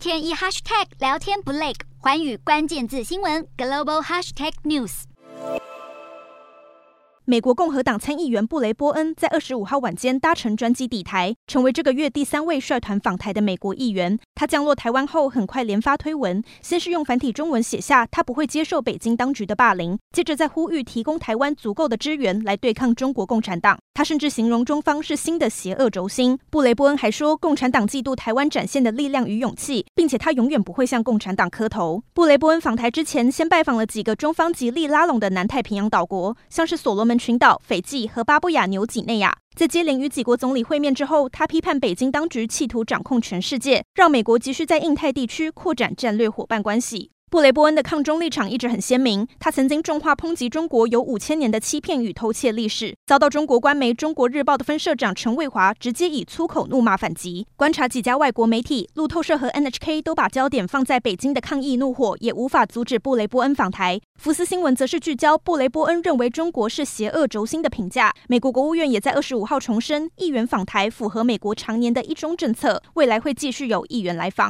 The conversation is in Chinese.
天一 hashtag 聊天不累，寰宇关键字新闻 global hashtag news。美国共和党参议员布雷波恩在二十五号晚间搭乘专机抵台，成为这个月第三位率团访台的美国议员。他降落台湾后，很快连发推文，先是用繁体中文写下他不会接受北京当局的霸凌，接着再呼吁提供台湾足够的支援来对抗中国共产党。他甚至形容中方是新的邪恶轴心。布雷波恩还说，共产党嫉妒台湾展现的力量与勇气，并且他永远不会向共产党磕头。布雷波恩访台之前，先拜访了几个中方极力拉拢的南太平洋岛国，像是所罗门群岛、斐济和巴布亚纽几内亚，在接连与几国总理会面之后，他批判北京当局企图掌控全世界，让美国急需在印太地区扩展战略伙伴关系。布雷波恩的抗中立场一直很鲜明，他曾经重话抨击中国有五千年的欺骗与偷窃历史，遭到中国官媒《中国日报》的分社长陈卫华直接以粗口怒骂反击。观察几家外国媒体，路透社和 NHK 都把焦点放在北京的抗议怒火，也无法阻止布雷波恩访台。福斯新闻则是聚焦布雷波恩认为中国是邪恶轴心的评价。美国国务院也在二十五号重申，议员访台符合美国常年的一中政策，未来会继续有议员来访。